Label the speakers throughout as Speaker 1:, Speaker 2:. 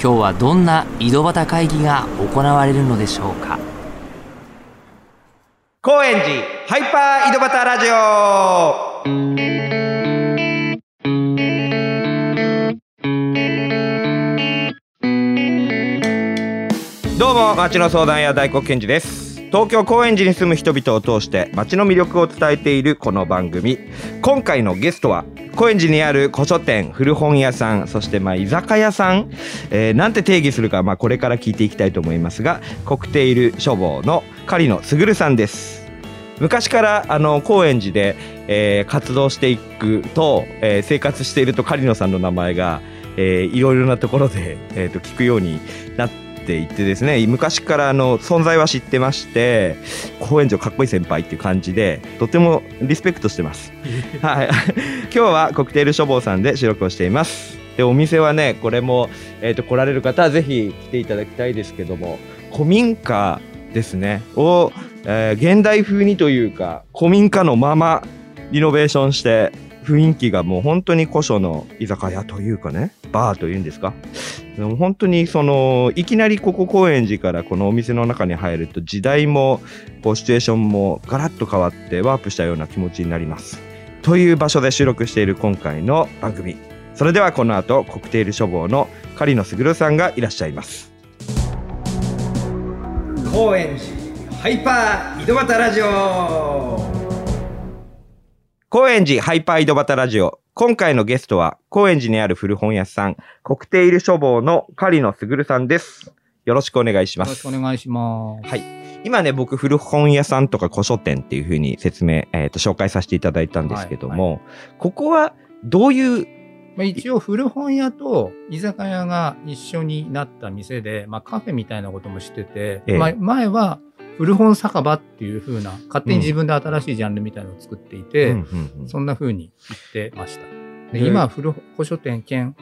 Speaker 1: 今日はどんな井戸端会議が行われるのでしょうか？
Speaker 2: 高円寺ハイパー井戸端ラジオ。どうも町の相談屋大黒賢治です。東京高円寺に住む人々を通して町の魅力を伝えているこの番組。今回のゲストは高円寺にある古書店古本屋さんそしてまあ居酒屋さん、えー、なんて定義するかまあこれから聞いていきたいと思いますがコクテイル書房の狩野卓さんです。昔からあの高円寺で、えー、活動していくと、えー、生活していると狩野さんの名前が、えー、いろいろなところで、えー、と聞くようになっていてですね昔からあの存在は知ってまして高円寺かっこいい先輩っていう感じでとてもリスペクトしてます。はい、今日はコクテール書房さんで収録をしています。でお店はねこれも、えーと、来られる方はぜひ来ていただきたいですけども古民家ですねをえー、現代風にというか古民家のままリノベーションして雰囲気がもう本当に古書の居酒屋というかねバーというんですか？でも本当にそのいきなりここ高円寺からこのお店の中に入ると時代もこうシチュエーションもガラッと変わってワープしたような気持ちになります。という場所で収録している今回の番組。それではこの後コクテール書房の狩野卓さんがいらっしゃいます。高円寺ハイパー井戸端ラジオ。高円寺ハイパー井戸端ラジオ。今回のゲストは高円寺にある古本屋さんコクテイル書房の狩野卓さんです。よろしくお願いします。
Speaker 3: よろしくお願いします。
Speaker 2: はい。今ね僕古本屋さんとか古書店っていうふうに説明、えーと、紹介させていただいたんですけども、ここはどういう
Speaker 3: まあ、一応古本屋と居酒屋が一緒になった店で、まあ、カフェみたいなこともしてて、ええ、まあ、前は古本酒場っていう風な、勝手に自分で新しいジャンルみたいなのを作っていて、そんな風に言ってました。で今は古古書店兼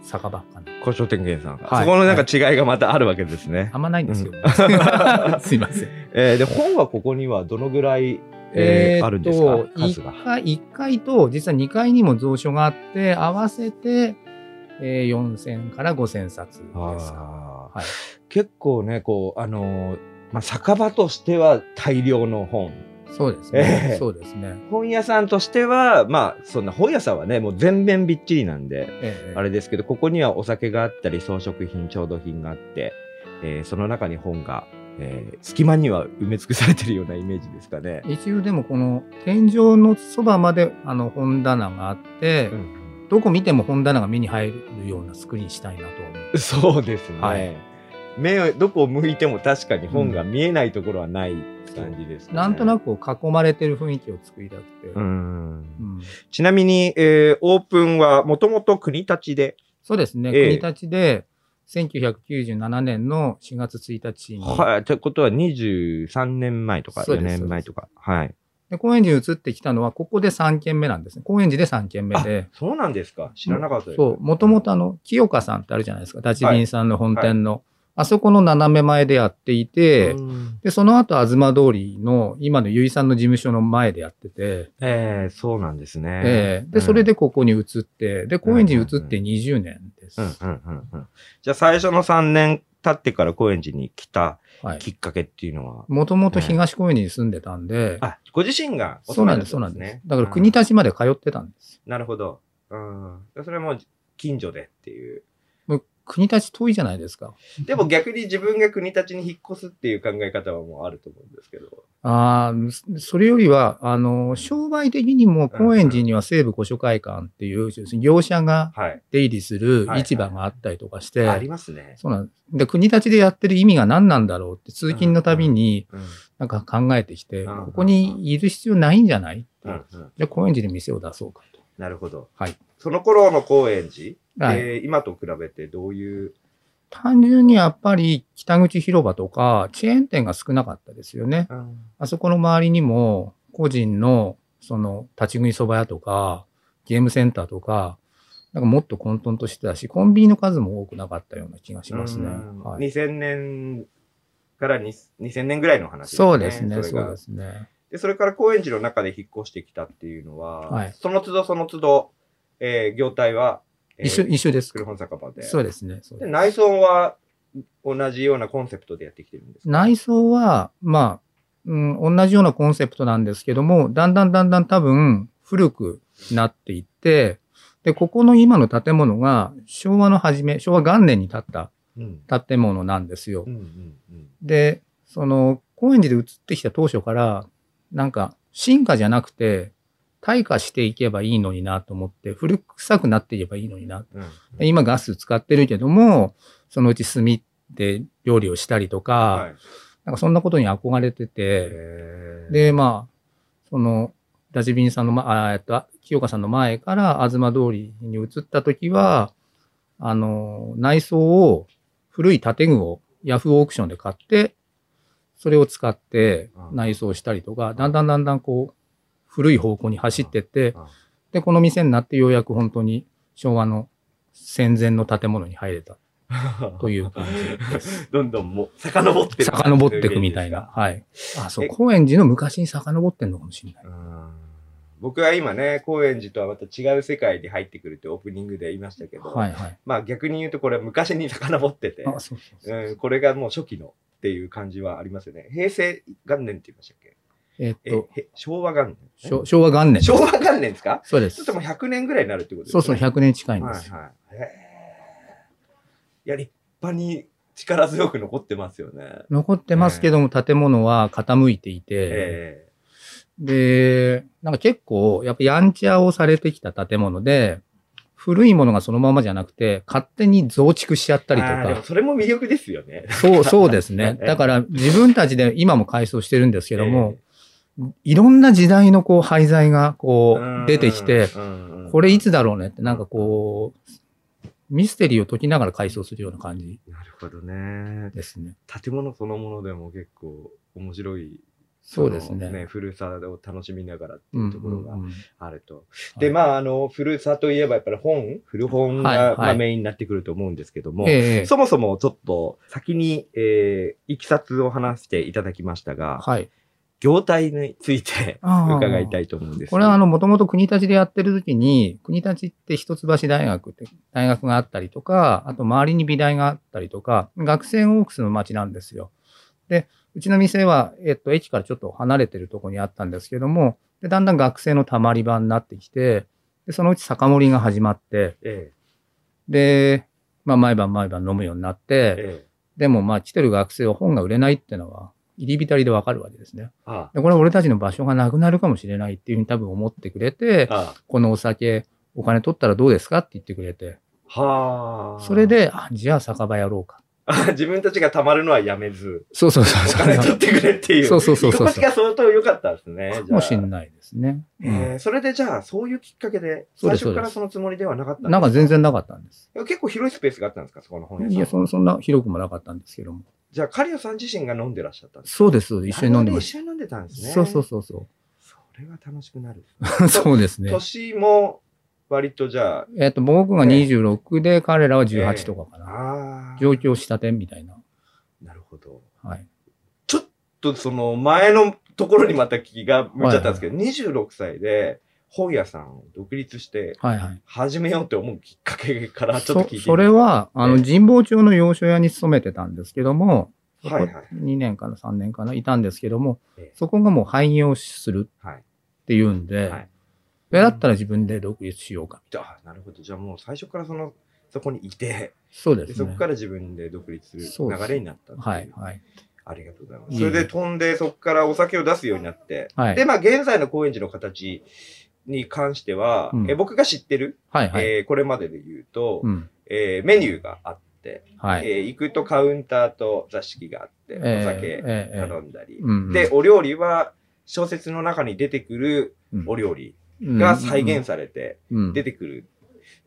Speaker 3: 酒場かな。
Speaker 2: 古書店兼さん、はい、そこのなんか違いがまたあるわけですね。はい、
Speaker 3: あんまないんですよ。すいません。
Speaker 2: えー、で、本はここにはどのぐらいえー、あるんですか？1
Speaker 3: 階 ?1 階と実は2階にも蔵書があって、合わせて、えー、4000から5000冊です。は
Speaker 2: い、結構ね、こう、あのーまあ、酒場としては大量の本。
Speaker 3: そうですね。えー、そうですね。
Speaker 2: 本屋さんとしては、まあ、そんな本屋さんはね、もう全面びっちりなんで、えー、あれですけど、ここにはお酒があったり、装飾品、調度品があって、えー、その中に本が、えー、隙間には埋め尽くされてるようなイメージですかね。
Speaker 3: 一応でもこの天井のそばまであの本棚があって、うん、どこ見ても本棚が目に入るような作りにしたいなと思
Speaker 2: う。そうですね。はい目をどこを向いても確かに本が見えないところはない感じです、ね
Speaker 3: うん、なんとなく囲まれてる雰囲気を作りたくて。うん
Speaker 2: うん、ちなみに、えー、オープンはもともと国立で？
Speaker 3: そうですね、えー、国立で1997年の4月1日に。
Speaker 2: はい。ということは23年前とか4年前とか。はい。
Speaker 3: で、高円寺に移ってきたのは、ここで3軒目なんですね。高円寺で3軒目で。
Speaker 2: そうなんですか知らなかったです。
Speaker 3: そう。もともとあの、清香さんってあるじゃないですか。ダチビンさんの本店の。はいはいあそこの斜め前でやっていて、で、その後、東通りの、今の結衣さんの事務所の前でやってて。
Speaker 2: ええー、そうなんですね。
Speaker 3: ええー、で、それでここに移って、で、高円寺に移って20年です。
Speaker 2: じゃあ、最初の3年経ってから高円寺に来たきっかけっていうのは？
Speaker 3: もともと東高円寺に住んでたんで。
Speaker 2: あ、ご自身が、
Speaker 3: そうなんです、そうなんです。だから国立まで通ってたんです。
Speaker 2: なるほど。うん。それも近所でっていう。
Speaker 3: 国立遠いじゃないですか。
Speaker 2: でも逆に自分が国立に引っ越すっていう考え方はもうあると思うんですけど。
Speaker 3: ああ、それよりは、あの、商売的にも高円寺には西部古書会館っていう、業者が出入りする市場があったりとかして。
Speaker 2: ありますね。
Speaker 3: そうなんで、国立でやってる意味が何なんだろうって通勤のたびに、なんか考えてきて、ここにいる必要ないんじゃないじゃあ高円寺で店を出そうかと。
Speaker 2: なるほど。
Speaker 3: はい。
Speaker 2: その頃の高円寺、はい、えー、今と比べてどういう？
Speaker 3: 単純にやっぱり北口広場とかチェーン店が少なかったですよね。あそこの周りにも個人のその立ち食い蕎麦屋とかゲームセンターとか、なんかもっと混沌としてたし、コンビニの数も多くなかったような気がしますね。
Speaker 2: はい、2000年から2000年ぐらいの話
Speaker 3: ですね。そうですね、そうですね。
Speaker 2: で、それから高円寺の中で引っ越してきたっていうのは、はい、その都度その都度、えー、業態は、
Speaker 3: えー、一緒、一緒です。
Speaker 2: 古本酒場で。
Speaker 3: そうですね。
Speaker 2: で内装は同じようなコンセプトでやってきてるんです
Speaker 3: 内装は、まあ、うん、同じようなコンセプトなんですけども、だんだんだんだん多分古くなっていって、で、ここの今の建物が昭和の初め、昭和元年に建った建物なんですよ。で、その、高円寺で移ってきた当初から、なんか、進化じゃなくて、退化していけばいいのになと思って、古臭くなっていけばいいのにな。うん、今ガス使ってるけども、そのうち炭で料理をしたりとか、はい、なんかそんなことに憧れてて、で、まあ、その、ダジビンさんの、ま、あえっと、清香さんの前から東通りに移った時は、あの、内装を古い建具をヤフーオークションで買って、それを使って内装したりとか、だんだんだんだんこう、古い方向に走ってって、で、この店になってようやく本当に昭和の戦前の建物に入れた。という感じです。
Speaker 2: どんどんもう、遡ってる。
Speaker 3: 遡っていくみたいな。はい。あ、そう、高円寺の昔に遡ってんのかもしれない。
Speaker 2: 僕は今ね、高円寺とはまた違う世界に入ってくるってオープニングで言いましたけど、はいはい、まあ逆に言うとこれ昔に遡ってて、そうそうそうこれがもう初期のっていう感じはありますよね。平成元年って言いましたっけ？えっと、昭和元
Speaker 3: 年？昭和元年。
Speaker 2: 昭和元年ですか？
Speaker 3: そうです。
Speaker 2: ちょっともう100年ぐらいになるってことです
Speaker 3: ね。そうそう、100年近いんです。はいはい。
Speaker 2: いや、立派に力強く残ってますよね。
Speaker 3: 残ってますけども、建物は傾いていて、えーで、なんか結構、やっぱやんちゃをされてきた建物で、古いものがそのままじゃなくて、勝手に増築しちゃったりとか。
Speaker 2: それも魅力ですよね。
Speaker 3: そう、そうですね。だから自分たちで今も改装してるんですけども、えー、いろんな時代のこう廃材がこう出てきて、これいつだろうねってなんかこう、ミステリーを解きながら改装するような感じ。
Speaker 2: なるほどね。
Speaker 3: ですね。
Speaker 2: 建物そのものでも結構面白い
Speaker 3: そうですね。
Speaker 2: ね古さを楽しみながらっていうところがあると。で、まあ、あの、古さといえばやっぱり本、古本が、はいまあ、メインになってくると思うんですけども、えー、そもそもちょっと先に、えー、いきさつを話していただきましたが、はい。業態について伺いたいと思うんです。
Speaker 3: これはあの、もともと国立でやってる時に、国立って一橋大学って大学があったりとか、あと周りに美大があったりとか、学生オークスの街なんですよ。で、うちの店は、えっと、駅からちょっと離れてるところにあったんですけども、でだんだん学生のたまり場になってきて、でそのうち酒盛りが始まって、ええ、で、まあ、毎晩毎晩飲むようになって、ええ、でも、まあ、来てる学生は本が売れないっていうのは、入り浸りでわかるわけですね。ああでこれは俺たちの場所がなくなるかもしれないっていうふうに多分思ってくれて、ああこのお酒、お金取ったらどうですかって言ってくれて。はあ。それで、あ、じゃあ酒場やろうか。
Speaker 2: 自分たちが貯まるのはやめず。
Speaker 3: そうそうそう。
Speaker 2: お金取ってくれっていう。
Speaker 3: そうそうそうそう。
Speaker 2: 居心地が相当良かったですね。
Speaker 3: かもしんないですね。
Speaker 2: えー、それでじゃあ、そういうきっかけで、最初からそのつもりではなかったんですか？
Speaker 3: なんか全然なかったんです。
Speaker 2: 結構広いスペースがあったんですかそこの本屋さん。
Speaker 3: いや、そそんな広くもなかったんですけども。
Speaker 2: じゃあ、カリオさん自身が飲んでらっしゃったんですか？
Speaker 3: そうです、一緒に飲んでま
Speaker 2: した。一緒に飲んでたんですね。
Speaker 3: そうそうそうそう。
Speaker 2: それは楽しくなる。
Speaker 3: そうですね。
Speaker 2: 年も割とじゃあ。
Speaker 3: えっ、と、僕が26で、彼らは18とかかな。上京したてみたいな。
Speaker 2: ほど。はい。ちょっとその前のところにまた気が向いちゃったんですけど、はいはい、26歳で本屋さんを独立して始めようって思うきっかけからちょっと聞いて
Speaker 3: そそれは、あの、神保町の洋書屋に勤めてたんですけども、はいはい、2年かな、3年かな、いたんですけども、そこがもう廃業するっていうんで、はい、だったら自分で独立しようか。
Speaker 2: あなるほど。じゃあもう最初からそのそこにいて、
Speaker 3: そうです、ね、
Speaker 2: そこから自分で独立する流れになった
Speaker 3: はい、はい。
Speaker 2: ありがとうございます。それで飛んで、そこからお酒を出すようになって、はい、で、まあ、現在の高円寺の形に関しては、うん、え僕が知ってる、はいはい、えー、これまでで言うと、うん、えー、メニューがあって、はい、えー、行くとカウンターと座敷があって、お酒頼んだり、えーえー、で、お料理は小説の中に出てくるお料理が再現されて出てくる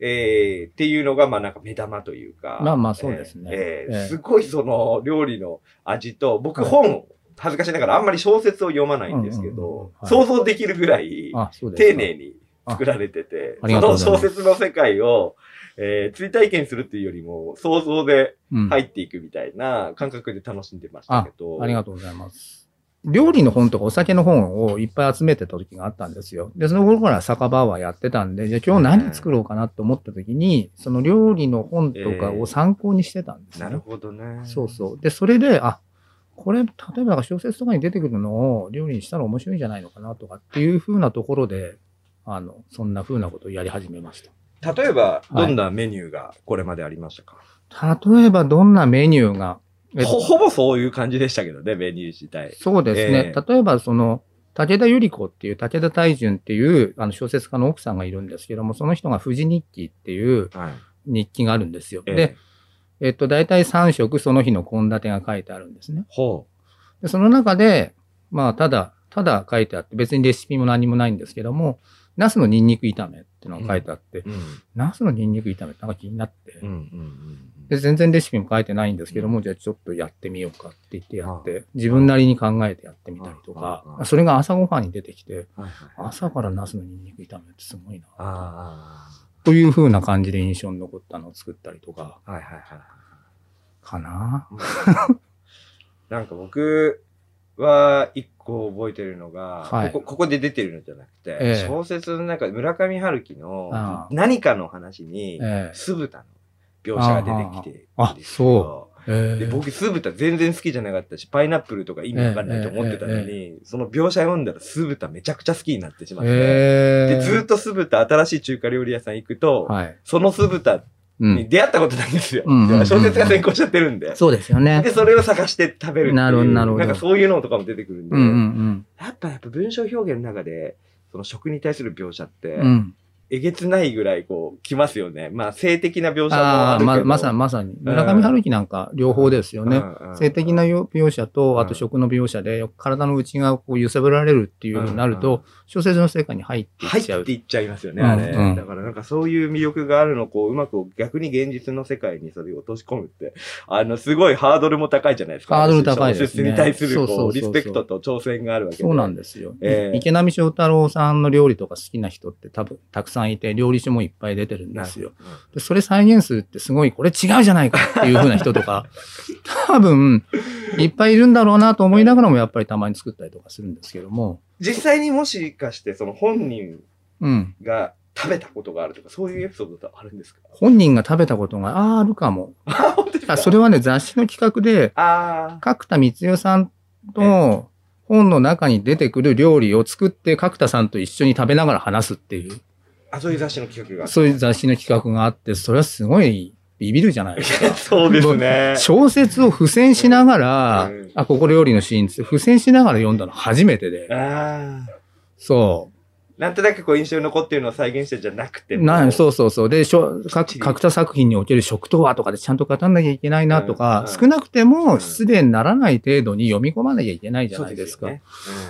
Speaker 2: えー、っていうのが、まあなんか目玉というか。
Speaker 3: まあまあそうですね。
Speaker 2: えーえー
Speaker 3: ええ
Speaker 2: すごいその料理の味と、僕本、恥ずかしながらあんまり小説を読まないんですけど、
Speaker 3: はい
Speaker 2: 想像できるぐらい。丁寧に作られてて、その小説の世界を、えー、追体験するっていうよりも、想像で
Speaker 3: うん
Speaker 2: 入っていくみたいな感覚で楽しんでましたけど。
Speaker 3: ありがとうございます。料理の本とかお酒の本をいっぱい集めてた時があったんですよ。で、その頃から酒場はやってたんで、じゃあ今日何作ろうかなと思った時に、その料理の本とかを参考にしてたんですね。
Speaker 2: なるほどね。
Speaker 3: そうそう。で、それで、あ、これ、例えば小説とかに出てくるのを料理にしたら面白いんじゃないのかなとかっていう風なところで、あの、そんな風なことをやり始めました。
Speaker 2: 例えば、
Speaker 3: はい
Speaker 2: どんなメニューがこれまでありましたか、
Speaker 3: 例えばどんなメニューが、えっと
Speaker 2: ほ ほぼそういう感じでしたけどね、メニュー自体。
Speaker 3: そうですね。
Speaker 2: え
Speaker 3: 例えば、その、武田百合子っていう、武田大順っていうあの小説家の奥さんがいるんですけども、その人が富士日記っていう
Speaker 2: はい。
Speaker 3: 日記があるんですよ。
Speaker 2: ええ
Speaker 3: で、えっと、大体3食その日の献立が書いてあるんですね。
Speaker 2: ほ
Speaker 3: で、その中で、まあ、ただ、ただ書いてあって、別にレシピも何もないんですけども、ナスのニンニク炒めっていうのが書いてあって、
Speaker 2: う。うん。
Speaker 3: ナスのニンニク炒めってなんか気になって、
Speaker 2: うんうんうん
Speaker 3: で、全然レシピも書いてないんですけども、じゃあちょっとやってみようかって言ってやって、自分なりに考えてやってみたりとかそれが朝ごはんに出てきて、朝からナスのニンニク炒めってすごいな。
Speaker 2: あ
Speaker 3: という風な感じで印象に残ったのを作ったりとか、
Speaker 2: あ。はいはいはい。
Speaker 3: かな。
Speaker 2: なんか僕は一個覚えてるのが、
Speaker 3: はい。
Speaker 2: ここここで出てるのじゃなくて、
Speaker 3: ええ。
Speaker 2: 小説の中で村上春樹の何かの話に
Speaker 3: ええ。
Speaker 2: 酢豚の描写が出てきてるんですけ
Speaker 3: そ
Speaker 2: ど、
Speaker 3: え
Speaker 2: で僕酢豚全然好きじゃなかったし、パイナップルとか意味わかんないと思ってたのに、
Speaker 3: え
Speaker 2: その描写読んだら酢豚めちゃくちゃ好きになってしまって、
Speaker 3: え
Speaker 2: でずっと酢豚、新しい中華料理屋さん行くと、
Speaker 3: はい。
Speaker 2: その酢豚
Speaker 3: うん。
Speaker 2: に出会ったことないんですよ。
Speaker 3: うんうんうんうん
Speaker 2: 小説が先行しちゃってるんで。
Speaker 3: そうですよね
Speaker 2: で、。それを探して食べる。
Speaker 3: なるほどなるほど
Speaker 2: んかそういうのとかも出てくるんで、
Speaker 3: うんうん
Speaker 2: やっぱやっぱ文章表現の中で、その食に対する描写って、
Speaker 3: うん。うん。
Speaker 2: えげつないぐらいこう、きますよね。まあ、性的な描写も
Speaker 3: ああ、
Speaker 2: あるけど。
Speaker 3: ま、まさに、まさに。村上春樹なんか両方ですよね。
Speaker 2: うんうん
Speaker 3: 性的な描写と、
Speaker 2: うん
Speaker 3: あと食の描写で、体の内側をこう揺さぶられるっていうようになる
Speaker 2: うん
Speaker 3: と、小説の世界に入っていっちゃう。
Speaker 2: 入っていっちゃいますよね、
Speaker 3: うん
Speaker 2: あれ。
Speaker 3: うん
Speaker 2: だからなんかそういう魅力があるのをこう、うまく逆に現実の世界にそれを落とし込むって、あの、すごいハードルも高いじゃないですか。
Speaker 3: ハードル高いですね
Speaker 2: 小説に対する
Speaker 3: そうそう
Speaker 2: リスペクトと挑戦があるわけで。
Speaker 3: そうなんですよ。
Speaker 2: ええ
Speaker 3: 池波正太郎さんの料理とか好きな人って多分たくさんいて、料理書もいっぱい出てるんですよ。でそれ再現するってすごい、これ違うじゃないかっていう風な人とか、多分、いっぱいいるんだろうなと思いながらもやっぱりたまに作ったりとかするんですけども、
Speaker 2: 実際にもしかしてその本人
Speaker 3: うん。
Speaker 2: が食べたことがあるとか、そういうエピソードってあるんですか？
Speaker 3: 本人が食べたことが、ああ、あるかも。
Speaker 2: あ、
Speaker 3: それはね、雑誌の企画で、
Speaker 2: あ
Speaker 3: 角田光代さんと本の中に出てくる料理を作って角田さんと一緒に食べながら話すっていう、
Speaker 2: あ、あ、そういう雑誌の企画が。
Speaker 3: そういう雑誌の企画があって、それはすごいビビるじゃないですか。
Speaker 2: そうですね。
Speaker 3: 小説を付箋しながら、
Speaker 2: うん
Speaker 3: あ、ここ料理のシーンって付箋しながら読んだの初めてで。
Speaker 2: ああ。
Speaker 3: そ
Speaker 2: なんとなくこう印象に残ってるのを再現してじゃなくて。
Speaker 3: なそうそうそう。で、しょか
Speaker 2: きっちり
Speaker 3: 角田作品における食とはとかでちゃんと語んなきゃいけないなとか、
Speaker 2: うんうん
Speaker 3: 少なくて
Speaker 2: うん
Speaker 3: も失礼にならない程度に読み込まなきゃいけないじゃないですか。
Speaker 2: そうよね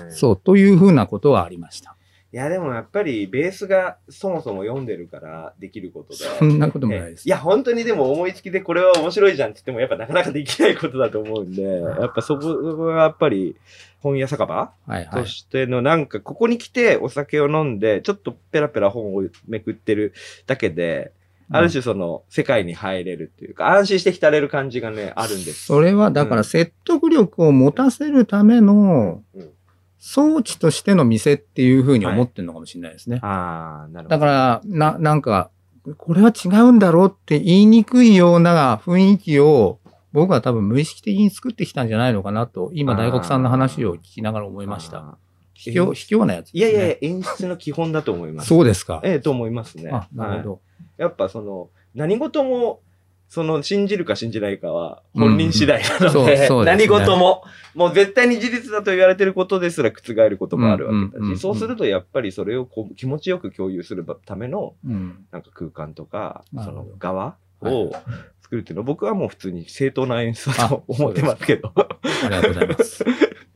Speaker 2: うん
Speaker 3: そう、というふうなことはありました。
Speaker 2: いや、でもやっぱりベースがそもそも読んでるからできることで。
Speaker 3: そんなこともないです。
Speaker 2: いや、本当にでも思いつきでこれは面白いじゃんって言ってもやっぱなかなかできないことだと思うんで、やっぱそこはやっぱり本屋酒場
Speaker 3: はいはい。
Speaker 2: としてのなんかここに来てお酒を飲んでちょっとペラペラ本をめくってるだけで、ある種その世界に入れるっていうか安心して浸れる感じがね、あるんです。
Speaker 3: それはだから説得力を持たせるための
Speaker 2: うん
Speaker 3: 装置としての店っていうふうに思ってるのかもしれないですね。
Speaker 2: ああ、なるほど。
Speaker 3: だから、な、なんか、これは違うんだろうって言いにくいような雰囲気を僕は多分無意識的に作ってきたんじゃないのかなと、今大黒さんの話を聞きながら思いました。
Speaker 2: あ
Speaker 3: 卑怯、卑怯なやつ
Speaker 2: ー。いやいや演出の基本だと思います。
Speaker 3: そうですか。
Speaker 2: ええと思いますね。
Speaker 3: あ、なるほ
Speaker 2: はい
Speaker 3: ど。
Speaker 2: やっぱその、何事も、その、信じるか信じないかは本人次第なので、何事も、もう絶対に事実だと言われてることですら覆ることもあるわけだし、そうするとやっぱりそれをこう気持ちよく共有するための、
Speaker 3: うん。
Speaker 2: なんか空間とか、その側
Speaker 3: はい
Speaker 2: を作るっていうのは僕はもう普通に正当な演出だ
Speaker 3: あ
Speaker 2: と思ってますけど。
Speaker 3: ありがとうございます。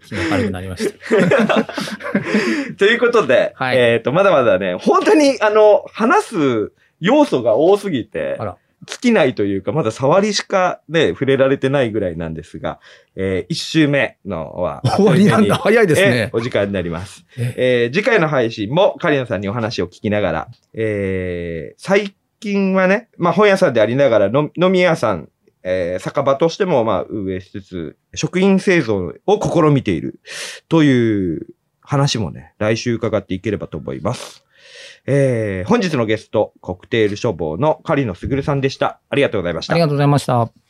Speaker 3: 気が軽くなりました。
Speaker 2: ということで、
Speaker 3: はい
Speaker 2: えっ、と、まだまだね、本当に、あの、話す要素が多すぎて
Speaker 3: あら、
Speaker 2: 尽きないというか、まだ触りしかね、触れられてないぐらいなんですが、えー、一周目のは、
Speaker 3: 終わりなんだ。早いです
Speaker 2: え
Speaker 3: ね
Speaker 2: ー。お時間になります。
Speaker 3: え
Speaker 2: えー次回の配信もカリナさんにお話を聞きながら、えー最近はね、まあ本屋さんでありながらの飲み屋さん、えー酒場としてもまあ運営しつつ、食品製造を試みているという話もね、来週伺っていければと思います。えー本日のゲスト、コクテール処方の狩野卓さんでした。ありがとうございました
Speaker 3: あり。がとうございました。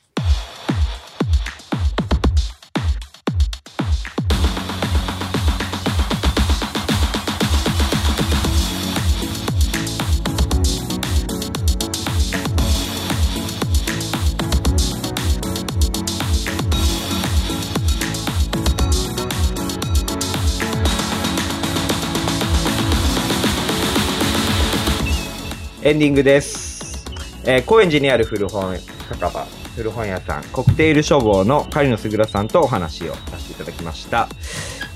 Speaker 2: ディングです。えー高円寺にある古本酒場、古本屋さん、コクテール処方の狩野すぐらさんとお話をさせていただきました。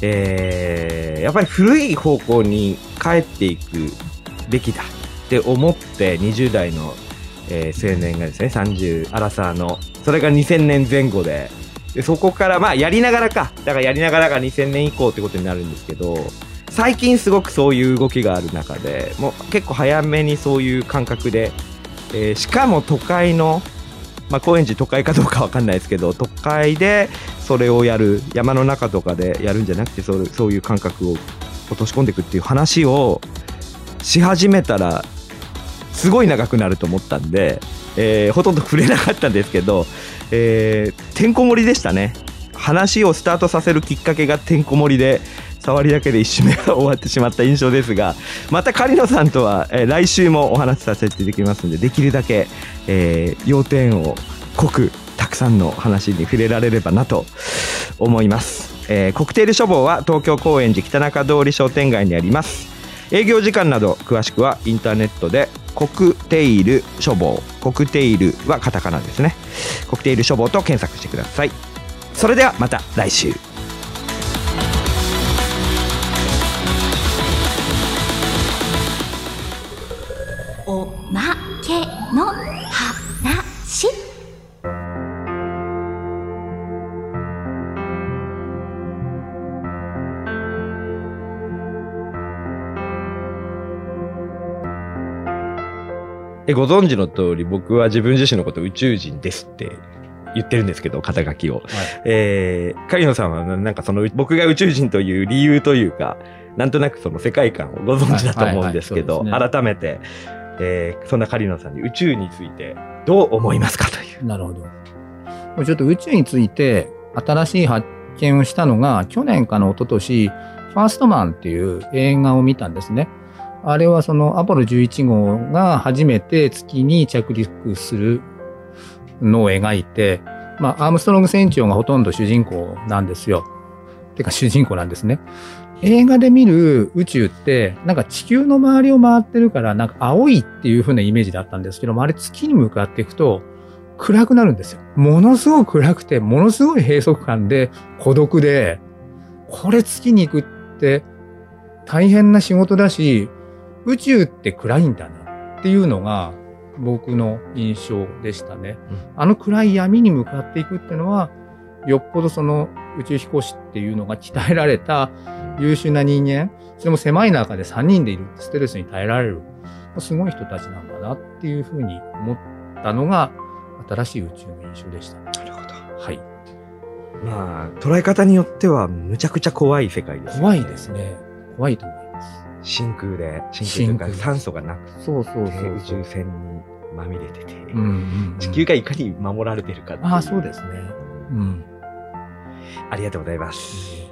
Speaker 2: えーやっぱり古い方向に帰っていくべきだって思って20代の、えー青年がですね、30、アラサーの、それが2000年前後で、でそこから、まあ、やりながらか。だからやりながらが2000年以降ってことになるんですけど、最近すごくそういう動きがある中で、もう結構早めにそういう感覚で、えーしかも都会の、まあ、高円寺都会かどうかわかんないですけど、都会でそれをやる、山の中とかでやるんじゃなくて、そうそういう感覚を落とし込んでいくっていう話をし始めたら、すごい長くなると思ったんで、えーほとんど触れなかったんですけど、えーてんこ盛りでしたね。話をスタートさせるきっかけがてんこ盛りで、触りだけで一周目が終わってしまった印象ですが、また狩野さんとは、えー来週もお話しさせていただきますので、できるだけ、えー要点を濃く、たくさんの話に触れられればなと思います。えーコクテール処方は東京高円寺北中通り商店街にあります。営業時間など詳しくはインターネットでコクテイル処方コクテイルはカタカナですねコクテイル処方と検索してくださいそれではまた来週えご存知の通り僕は自分自身のこと宇宙人ですって言ってるんですけど肩書きを、えー、狩野さんはななんかその僕が宇宙人という理由というかなんとなくその世界観をご存知だと思うんですけど、
Speaker 3: はいはいはいそうです
Speaker 2: 改めて、えーそんな狩野さんに宇宙についてどう思いますかという
Speaker 3: なるほど。もうちょっと宇宙について新しい発見をしたのが、去年かの一昨年、ファーストマンっていう映画を見たんですね。あれはそのアポロ11号が初めて月に着陸するのを描いて、まあ、アームストロング船長がほとんど主人公なんですよ。てか主人公なんですね。映画で見る宇宙って、なんか地球の周りを回ってるから、なんか青いっていう風なイメージだったんですけども、あれ月に向かっていくと、暗くなるんですよ。ものすごく暗くて、ものすごい閉塞感で、孤独で、これ月に行くって大変な仕事だし、宇宙って暗いんだなっていうのが僕の印象でしたね。
Speaker 2: うん
Speaker 3: あの暗い闇に向かっていくっていうのは、よっぽどその宇宙飛行士っていうのが鍛えられた優秀な人間、それも狭い中で3人でいるストレスに耐えられる、すごい人たちなんだなっていうふうに思ったのが、新しい宇宙の印象でした。
Speaker 2: なるほど
Speaker 3: はい。
Speaker 2: まあ捉え方によってはむちゃくちゃ怖い世界です、
Speaker 3: 怖いですね。怖いと思います。
Speaker 2: 真空で真空というか酸素がなく
Speaker 3: そうそう
Speaker 2: て
Speaker 3: そう
Speaker 2: 宇宙船にまみれてて、
Speaker 3: うんうんうん
Speaker 2: 地球がいかに守られてるか
Speaker 3: あ、そうですね。うん。
Speaker 2: ありがとうございます。